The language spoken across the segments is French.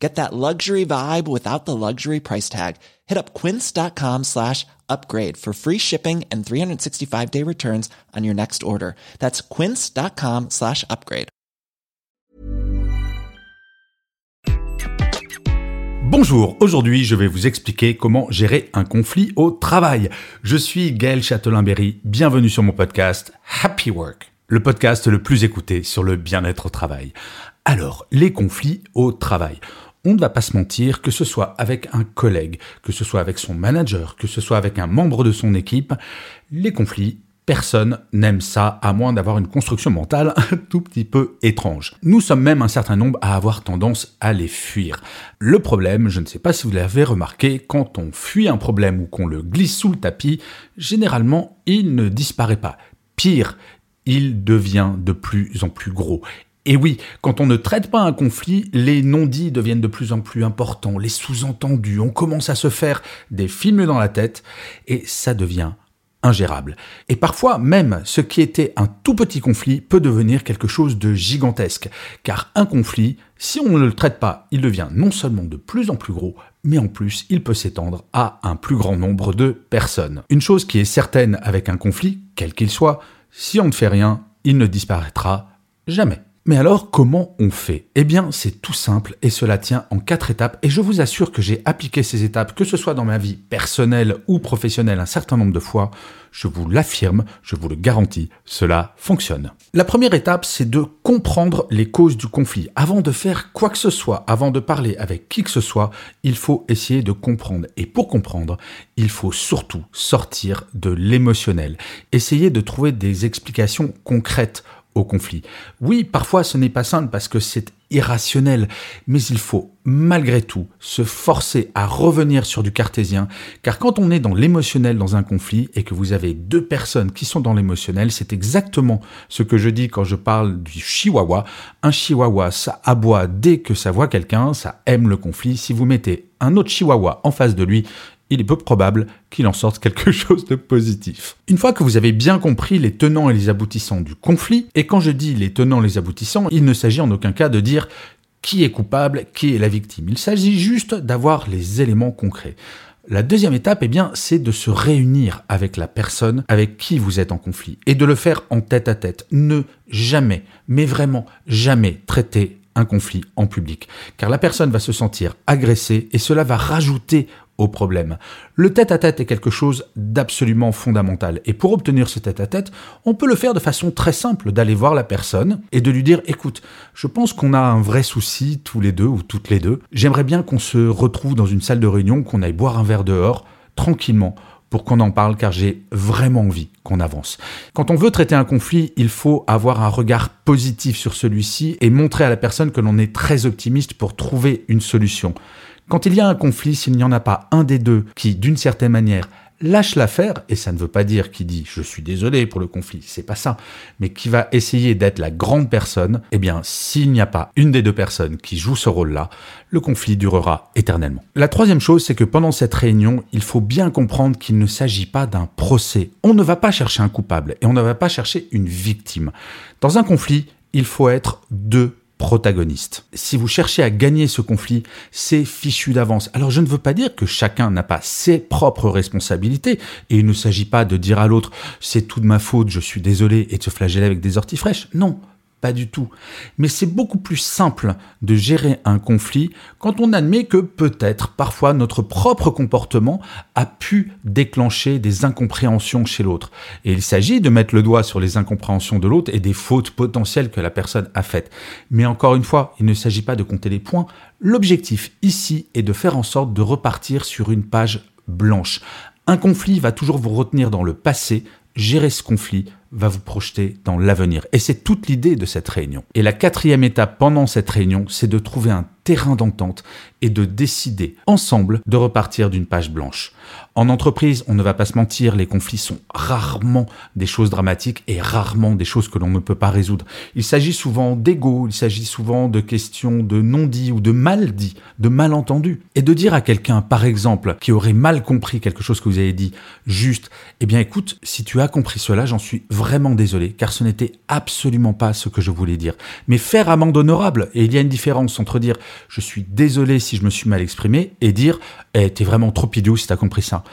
Get that luxury vibe without the luxury price tag. Hit up quince.com slash upgrade for free shipping and 365 day returns on your next order. That's quince.com slash upgrade. Bonjour, aujourd'hui je vais vous expliquer comment gérer un conflit au travail. Je suis Gaël Châtelain-Berry, bienvenue sur mon podcast Happy Work, le podcast le plus écouté sur le bien-être au travail. Alors, les conflits au travail on ne va pas se mentir, que ce soit avec un collègue, que ce soit avec son manager, que ce soit avec un membre de son équipe, les conflits, personne n'aime ça, à moins d'avoir une construction mentale un tout petit peu étrange. Nous sommes même un certain nombre à avoir tendance à les fuir. Le problème, je ne sais pas si vous l'avez remarqué, quand on fuit un problème ou qu'on le glisse sous le tapis, généralement, il ne disparaît pas. Pire, il devient de plus en plus gros. Et oui, quand on ne traite pas un conflit, les non-dits deviennent de plus en plus importants, les sous-entendus, on commence à se faire des films dans la tête, et ça devient ingérable. Et parfois même, ce qui était un tout petit conflit peut devenir quelque chose de gigantesque, car un conflit, si on ne le traite pas, il devient non seulement de plus en plus gros, mais en plus, il peut s'étendre à un plus grand nombre de personnes. Une chose qui est certaine avec un conflit, quel qu'il soit, si on ne fait rien, il ne disparaîtra jamais. Mais alors, comment on fait? Eh bien, c'est tout simple et cela tient en quatre étapes et je vous assure que j'ai appliqué ces étapes, que ce soit dans ma vie personnelle ou professionnelle, un certain nombre de fois. Je vous l'affirme, je vous le garantis, cela fonctionne. La première étape, c'est de comprendre les causes du conflit. Avant de faire quoi que ce soit, avant de parler avec qui que ce soit, il faut essayer de comprendre. Et pour comprendre, il faut surtout sortir de l'émotionnel. Essayer de trouver des explications concrètes conflit. Oui, parfois ce n'est pas simple parce que c'est irrationnel, mais il faut malgré tout se forcer à revenir sur du cartésien, car quand on est dans l'émotionnel dans un conflit et que vous avez deux personnes qui sont dans l'émotionnel, c'est exactement ce que je dis quand je parle du chihuahua. Un chihuahua, ça aboie dès que ça voit quelqu'un, ça aime le conflit. Si vous mettez un autre chihuahua en face de lui, il est peu probable qu'il en sorte quelque chose de positif. Une fois que vous avez bien compris les tenants et les aboutissants du conflit, et quand je dis les tenants et les aboutissants, il ne s'agit en aucun cas de dire qui est coupable, qui est la victime. Il s'agit juste d'avoir les éléments concrets. La deuxième étape, eh bien, c'est de se réunir avec la personne avec qui vous êtes en conflit et de le faire en tête à tête. Ne jamais, mais vraiment jamais traiter un conflit en public, car la personne va se sentir agressée et cela va rajouter problème. Le tête-à-tête est quelque chose d'absolument fondamental. Et pour obtenir ce tête-à-tête, on peut le faire de façon très simple, d'aller voir la personne et de lui dire, écoute, je pense qu'on a un vrai souci tous les deux ou toutes les deux. J'aimerais bien qu'on se retrouve dans une salle de réunion, qu'on aille boire un verre dehors, tranquillement, pour qu'on en parle car j'ai vraiment envie qu'on avance. Quand on veut traiter un conflit, il faut avoir un regard positif sur celui-ci et montrer à la personne que l'on est très optimiste pour trouver une solution. Quand il y a un conflit, s'il n'y en a pas un des deux qui, d'une certaine manière, lâche l'affaire, et ça ne veut pas dire qu'il dit je suis désolé pour le conflit, c'est pas ça, mais qui va essayer d'être la grande personne, eh bien, s'il n'y a pas une des deux personnes qui joue ce rôle-là, le conflit durera éternellement. La troisième chose, c'est que pendant cette réunion, il faut bien comprendre qu'il ne s'agit pas d'un procès. On ne va pas chercher un coupable et on ne va pas chercher une victime. Dans un conflit, il faut être deux Si vous cherchez à gagner ce conflit, c'est fichu d'avance. Alors je ne veux pas dire que chacun n'a pas ses propres responsabilités, et il ne s'agit pas de dire à l'autre c'est tout de ma faute, je suis désolé, et de se flageller avec des orties fraîches. Non, pas du tout. Mais c'est beaucoup plus simple de gérer un conflit quand on admet que peut-être parfois notre propre comportement a pu déclencher des incompréhensions chez l'autre. Et il s'agit de mettre le doigt sur les incompréhensions de l'autre et des fautes potentielles que la personne a faites. Mais encore une fois, il ne s'agit pas de compter les points. L'objectif ici est de faire en sorte de repartir sur une page blanche. Un conflit va toujours vous retenir dans le passé. Gérer ce conflit va vous projeter dans l'avenir. Et c'est toute l'idée de cette réunion. Et la quatrième étape pendant cette réunion, c'est de trouver un terrain d'entente et de décider ensemble de repartir d'une page blanche. En entreprise, on ne va pas se mentir, les conflits sont rarement des choses dramatiques et rarement des choses que l'on ne peut pas résoudre. Il s'agit souvent d'ego, il s'agit souvent de questions de non-dit ou de mal-dit, de malentendus. Et de dire à quelqu'un, par exemple, qui aurait mal compris quelque chose que vous avez dit, juste, eh bien écoute, si tu as compris cela, j'en suis désolé, car ce n'était absolument pas ce que je voulais dire. Mais faire amende honorable, et il y a une différence entre dire je suis désolé si je me suis mal exprimé et dire eh, t'es vraiment trop idiot si t'as compris ça.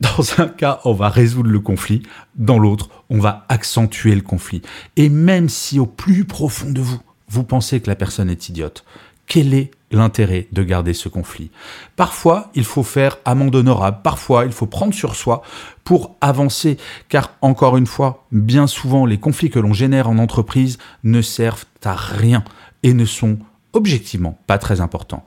Dans un cas, on va résoudre le conflit, dans l'autre, on va accentuer le conflit. Et même si au plus profond de vous, vous pensez que la personne est idiote, quel est l'intérêt de garder ce conflit Parfois, il faut faire amende honorable, parfois, il faut prendre sur soi pour avancer, car encore une fois, bien souvent, les conflits que l'on génère en entreprise ne servent à rien et ne sont objectivement pas très important.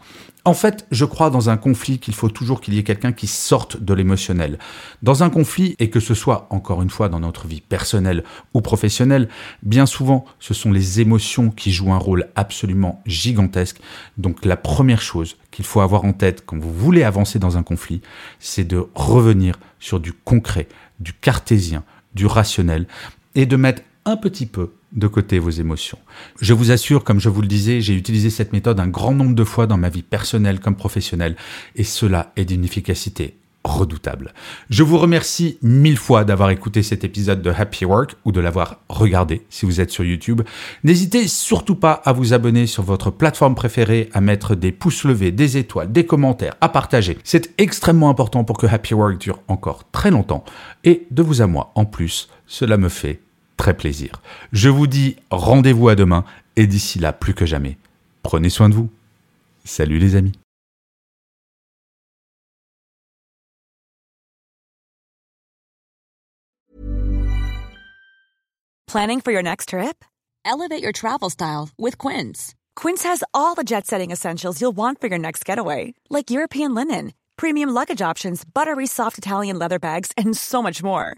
En fait, je crois dans un conflit qu'il faut toujours qu'il y ait quelqu'un qui sorte de l'émotionnel. Dans un conflit, et que ce soit encore une fois dans notre vie personnelle ou professionnelle, bien souvent ce sont les émotions qui jouent un rôle absolument gigantesque. Donc la première chose qu'il faut avoir en tête quand vous voulez avancer dans un conflit, c'est de revenir sur du concret, du cartésien, du rationnel, et de mettre un petit peu de côté vos émotions. Je vous assure, comme je vous le disais, j'ai utilisé cette méthode un grand nombre de fois dans ma vie personnelle comme professionnelle, et cela est d'une efficacité redoutable. Je vous remercie mille fois d'avoir écouté cet épisode de Happy Work ou de l'avoir regardé si vous êtes sur YouTube. N'hésitez surtout pas à vous abonner sur votre plateforme préférée, à mettre des pouces levés, des étoiles, des commentaires, à partager. C'est extrêmement important pour que Happy Work dure encore très longtemps et de vous à moi en plus, cela me fait très plaisir. Je vous dis rendez-vous à demain et d'ici là, plus que jamais, prenez soin de vous. Salut les amis. Planning for your next trip? Elevate your travel style with Quince. Quince has all the jet setting essentials you'll want for your next getaway, like European linen, premium luggage options, buttery soft Italian leather bags, and so much more